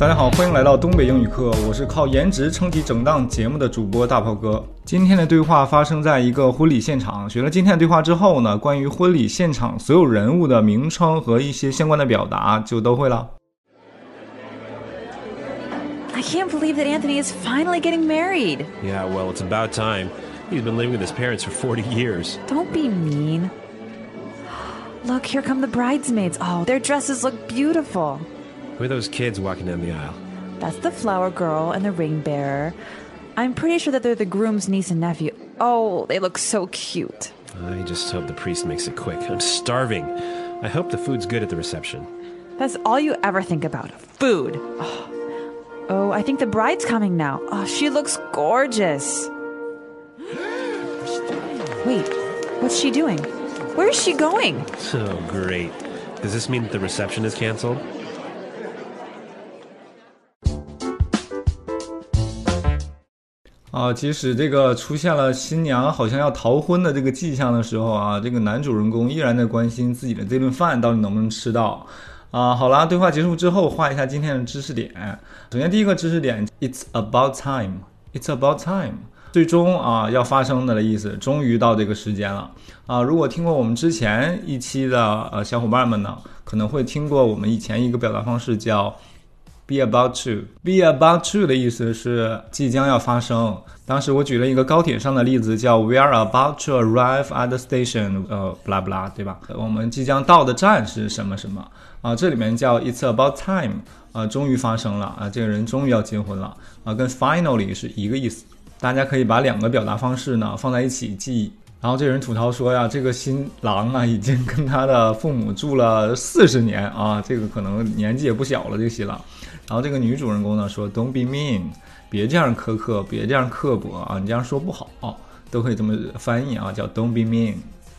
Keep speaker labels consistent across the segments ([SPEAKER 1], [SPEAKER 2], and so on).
[SPEAKER 1] 大家好，欢迎来到东北英语课，我是靠颜值撑起整档节目的主播大炮哥。今天的对话发生在一个婚礼现场。学了今天的对话之后呢，关于婚礼现场所有人物的名称和一些相关的表达就都会了。
[SPEAKER 2] I can't believe that Anthony is finally getting married.
[SPEAKER 3] Yeah, well, it's about time. He's been living with his parents for 40 years.
[SPEAKER 2] Don't be mean. Look, here come the bridesmaids. Oh, their dresses look beautiful.
[SPEAKER 3] Who are those kids walking down the aisle?
[SPEAKER 2] That's the flower girl and the ring bearer. I'm pretty sure that they're the groom's niece and nephew. Oh, they look so cute.
[SPEAKER 3] I just hope the priest makes it quick. I'm starving. I hope the food's good at the reception.
[SPEAKER 2] That's all you ever think about food. Oh, oh I think the bride's coming now. Oh, she looks gorgeous. Wait, what's she doing? Where is she going?
[SPEAKER 3] Oh, great. Does this mean that the reception is canceled?
[SPEAKER 1] 啊，即使这个出现了新娘好像要逃婚的这个迹象的时候啊，这个男主人公依然在关心自己的这顿饭到底能不能吃到。啊，好啦，对话结束之后，画一下今天的知识点。首先，第一个知识点，It's about time. It's about time. 最终啊要发生的的意思，终于到这个时间了啊！如果听过我们之前一期的呃小伙伴们呢，可能会听过我们以前一个表达方式叫 be about to。be about to 的意思是即将要发生。当时我举了一个高铁上的例子，叫 we are about to arrive at the station，呃，不拉不拉，对吧？我们即将到的站是什么什么啊？这里面叫 it's about time，啊，终于发生了啊，这个人终于要结婚了啊，跟 finally 是一个意思。大家可以把两个表达方式呢放在一起记。然后这人吐槽说呀，这个新郎啊已经跟他的父母住了四十年啊，这个可能年纪也不小了，这个新郎。然后这个女主人公呢说，Don't be mean，别这样苛刻，别这样刻薄啊，你这样说不好，都可以这么翻译啊，叫 Don't be mean。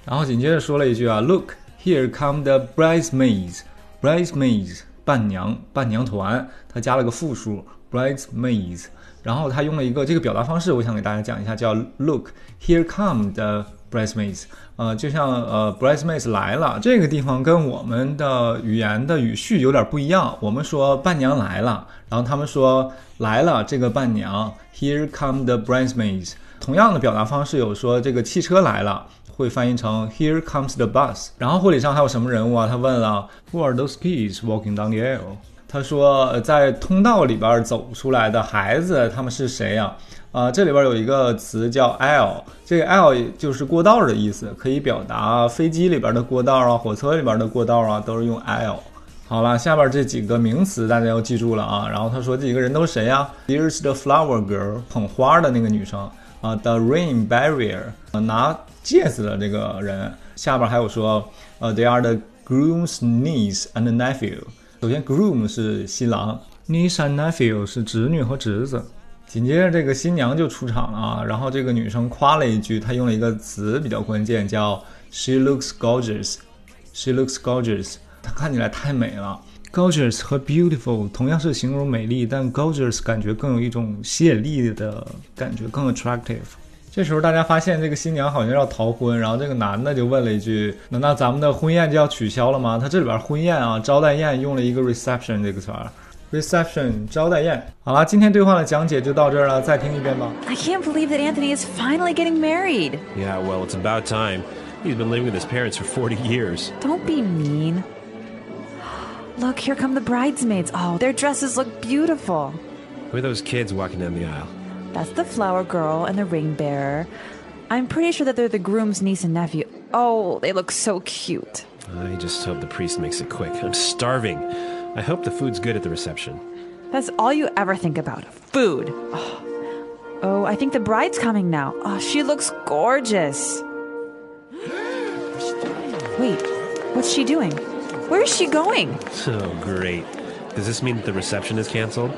[SPEAKER 1] 然后紧接着说了一句啊，Look here come the bridesmaids，bridesmaids 伴娘伴娘团，他加了个复数 bridesmaids。然后他用了一个这个表达方式，我想给大家讲一下，叫 Look here come the bridesmaids。呃，就像呃 bridesmaids 来了，这个地方跟我们的语言的语序有点不一样。我们说伴娘来了，然后他们说来了这个伴娘，Here come the bridesmaids。同样的表达方式有说这个汽车来了，会翻译成 Here comes the bus。然后婚礼上还有什么人物啊？他问了 Who are those kids walking down the aisle？他说，在通道里边走出来的孩子，他们是谁呀？啊，这里边有一个词叫 L，这个 L 就是过道的意思，可以表达飞机里边的过道啊，火车里边的过道啊，都是用 L。好了，下边这几个名词大家要记住了啊。然后他说这几个人都是谁呀？Here's the flower girl，捧花的那个女生啊，the rain barrier，拿戒指的这个人。下边还有说，呃，they are the groom's niece and nephew。首先，groom 是新郎，niece and nephew 是侄女和侄子。紧接着，这个新娘就出场了啊。然后这个女生夸了一句，她用了一个词比较关键，叫 she looks gorgeous。she looks gorgeous，她看起来太美了。gorgeous 和 beautiful 同样是形容美丽，但 gorgeous 感觉更有一种吸引力的感觉，更 attractive。这时候大家发现这个新娘好像要逃婚，然后这个男的就问了一句：“难道咱们的婚宴就要取消了吗？”他这里边婚宴啊，招待宴用了一个 reception 这个词儿，reception 招待宴。好了，今天对话的讲解就到这儿了，再听一遍吧。
[SPEAKER 2] I can't believe that Anthony is finally getting married.
[SPEAKER 3] Yeah, well, it's about time. He's been living with his parents for 40 years.
[SPEAKER 2] Don't be mean. Look, here come the bridesmaids. Oh, their dresses look beautiful.
[SPEAKER 3] Who are those kids walking down the aisle?
[SPEAKER 2] That's the flower girl and the ring bearer. I'm pretty sure that they're the groom's niece and nephew. Oh, they look so cute.
[SPEAKER 3] I just hope the priest makes it quick. I'm starving. I hope the food's good at the reception.
[SPEAKER 2] That's all you ever think about food. Oh, oh I think the bride's coming now. Oh, she looks gorgeous. Wait, what's she doing? Where is she going?
[SPEAKER 3] Oh, great. Does this mean that the reception is canceled?